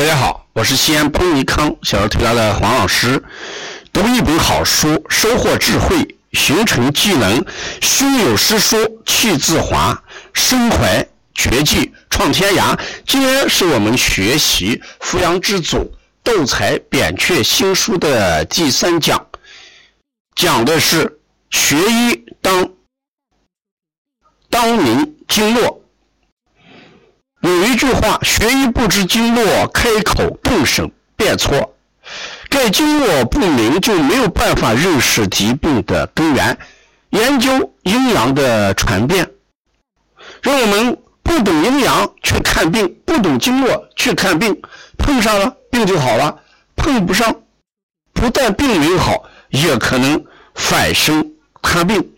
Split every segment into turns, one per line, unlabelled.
大家好，我是西安邦尼康小儿推拿的黄老师。读一本好书，收获智慧，形成技能，胸有诗书气自华，身怀绝技创天涯。今天是我们学习《扶阳之祖斗才扁鹊新书》的第三讲，讲的是学医当当明经络。有一句话：“学医不知经络，开口动手变错。”这经络不明，就没有办法认识疾病的根源，研究阴阳的传变。让我们不懂阴阳去看病，不懂经络去看病，碰上了病就好了；碰不上，不但病没好，也可能反生他病。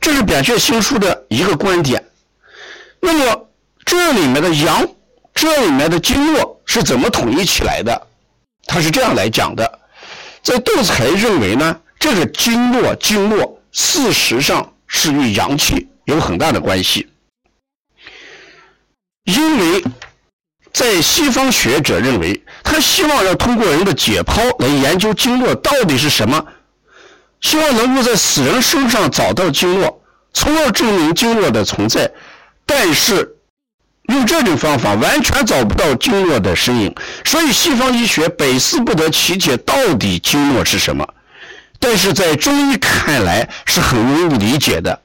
这是扁鹊新书的一个观点。那么。这里面的阳，这里面的经络是怎么统一起来的？他是这样来讲的，在杜才认为呢，这个经络经络事实上是与阳气有很大的关系，因为在西方学者认为，他希望要通过人的解剖来研究经络到底是什么，希望能够在死人身上找到经络，从而证明经络的存在，但是。用这种方法完全找不到经络的身影，所以西方医学百思不得其解，到底经络是什么？但是在中医看来是很容易理解的。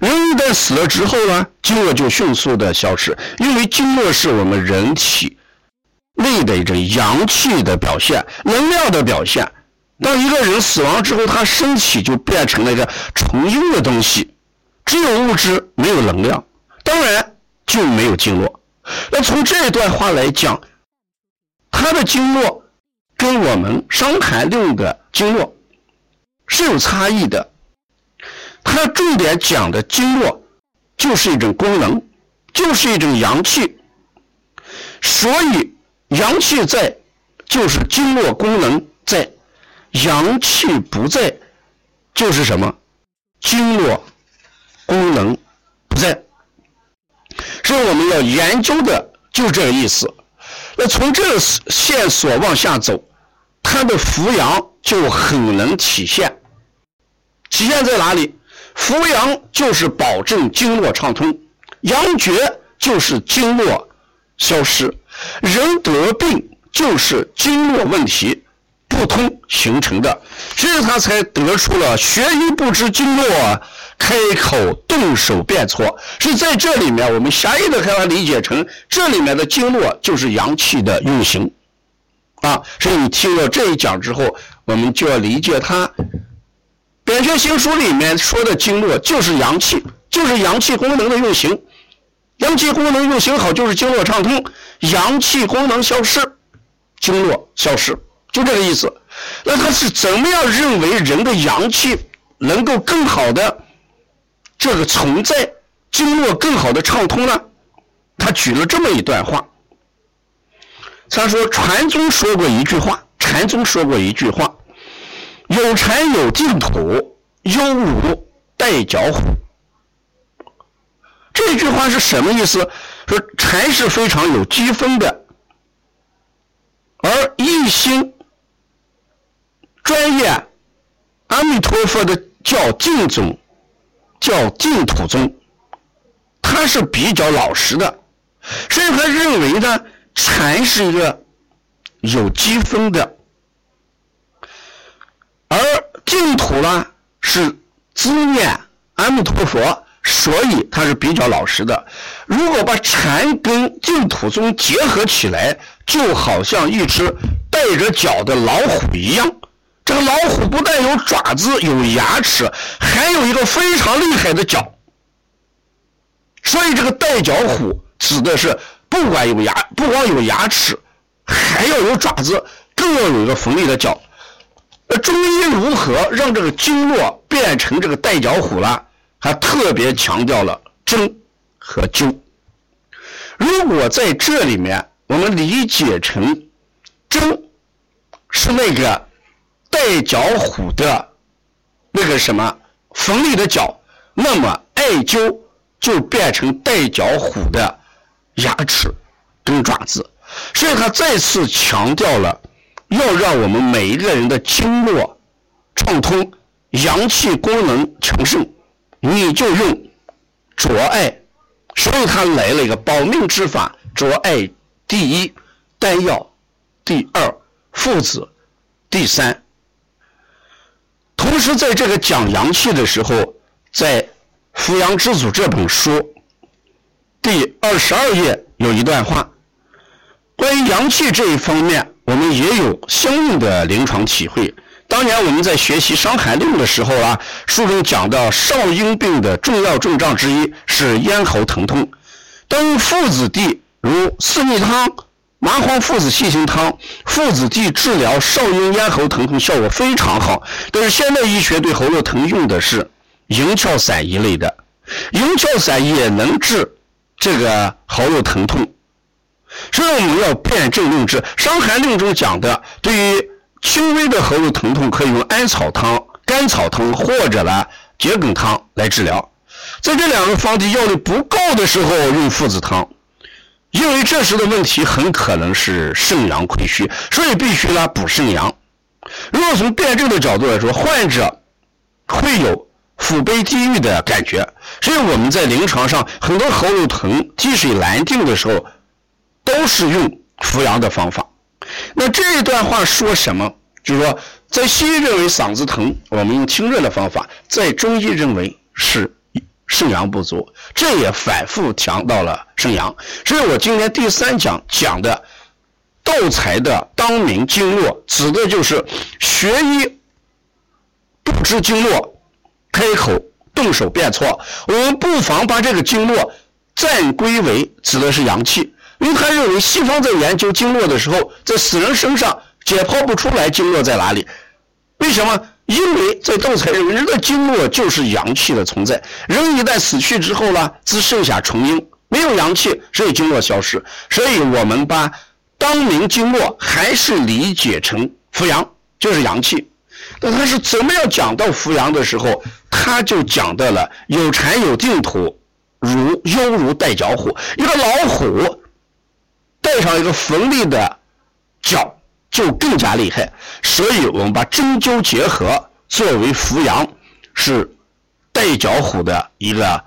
人一旦死了之后呢，经络就迅速的消失，因为经络是我们人体内的一种阳气的表现，能量的表现。当一个人死亡之后，他身体就变成了一个纯阴的东西，只有物质，没有能量。当然。就没有经络。那从这段话来讲，它的经络跟我们《伤寒论》的经络是有差异的。它重点讲的经络就是一种功能，就是一种阳气。所以阳气在，就是经络功能在；阳气不在，就是什么？经络功能不在。这我们要研究的就这个意思。那从这线索往下走，它的扶阳就很能体现。体现在哪里？扶阳就是保证经络畅通，阳绝就是经络消失。人得病就是经络问题不通形成的，所以他才得出了“学医不知经络”。开口动手变错，是在这里面，我们狭义的可以理解成这里面的经络就是阳气的运行，啊，所以你听了这一讲之后，我们就要理解它。扁鹊行书里面说的经络就是阳气，就是阳气功能的运行，阳气功能运行好就是经络畅通，阳气功能消失，经络消失，就这个意思。那他是怎么样认为人的阳气能够更好的？这个存在经络更好的畅通呢？他举了这么一段话。他说：“禅宗说过一句话，禅宗说过一句话，有禅有净土，有五带脚虎。”这句话是什么意思？说禅是非常有积分的，而一心专业阿弥陀佛的叫净宗。叫净土宗，他是比较老实的，所以他认为呢，禅是一个有机分的，而净土呢是资念阿弥陀佛，所以他是比较老实的。如果把禅跟净土宗结合起来，就好像一只带着脚的老虎一样。这个老虎不但有爪子、有牙齿，还有一个非常厉害的角。所以这个带脚虎指的是不管有牙，不光有牙齿，还要有爪子，更要有一个锋利的角。那中医如何让这个经络变成这个带脚虎了？还特别强调了针和灸。如果在这里面我们理解成针是那个。带角虎的那个什么锋利的角，那么艾灸就变成带角虎的牙齿跟爪子。所以他再次强调了要让我们每一个人的经络畅通，阳气功能强盛，你就用灼艾。所以他来了一个保命之法：灼艾第一，丹药第二，附子第三。同时，在这个讲阳气的时候，在《扶阳之祖》这本书第二十二页有一段话。关于阳气这一方面，我们也有相应的临床体会。当年我们在学习《伤寒论》的时候啊，书中讲到少阴病的重要症状之一是咽喉疼痛。当附子地如四逆汤、麻黄附子细辛汤、附子地治疗少阴咽喉疼痛效果非常好。但是现代医学对喉咙疼用的是银翘散一类的，银翘散也能治这个喉咙疼痛。所以我们要辨证用治，《伤寒论》中讲的，对于轻微的喉咙疼痛，可以用艾草汤、甘草汤或者呢桔梗汤来治疗。在这两个方剂药力不够的时候，用附子汤，因为这时的问题很可能是肾阳亏虚，所以必须呢补肾阳。如果从辩证的角度来说，患者会有腹背积郁的感觉，所以我们在临床上很多喉咙疼积水难定的时候。都是用扶阳的方法。那这一段话说什么？就是说，在西医认为嗓子疼，我们用清热的方法；在中医认为是肾阳不足，这也反复强调了肾阳。所以我今天第三讲讲的斗财的当明经络，指的就是学医不知经络，开口动手便错。我们不妨把这个经络暂归为指的是阳气。因为他认为西方在研究经络的时候，在死人身上解剖不出来经络在哪里，为什么？因为在斗财人的经络就是阳气的存在，人一旦死去之后呢，只剩下纯阴，没有阳气，所以经络消失。所以我们把当明经络还是理解成扶阳，就是阳气。那他是怎么样讲到扶阳的时候，他就讲到了有禅有净土，如犹如带脚虎，一个老虎。带上一个锋利的角，就更加厉害。所以我们把针灸结合作为扶阳，是带脚虎的一个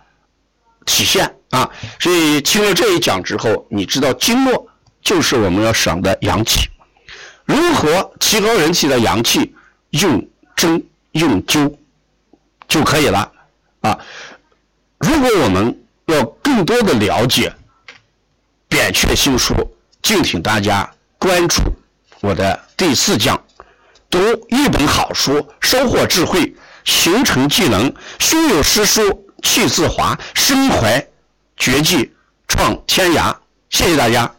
体现啊。所以听了这一讲之后，你知道经络就是我们要省的阳气。如何提高人体的阳气？用针用灸就可以了啊。如果我们要更多的了解。扁鹊新书，敬请大家关注我的第四讲，读一本好书，收获智慧，形成技能，胸有诗书气自华，身怀绝技创天涯。谢谢大家。